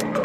Stop.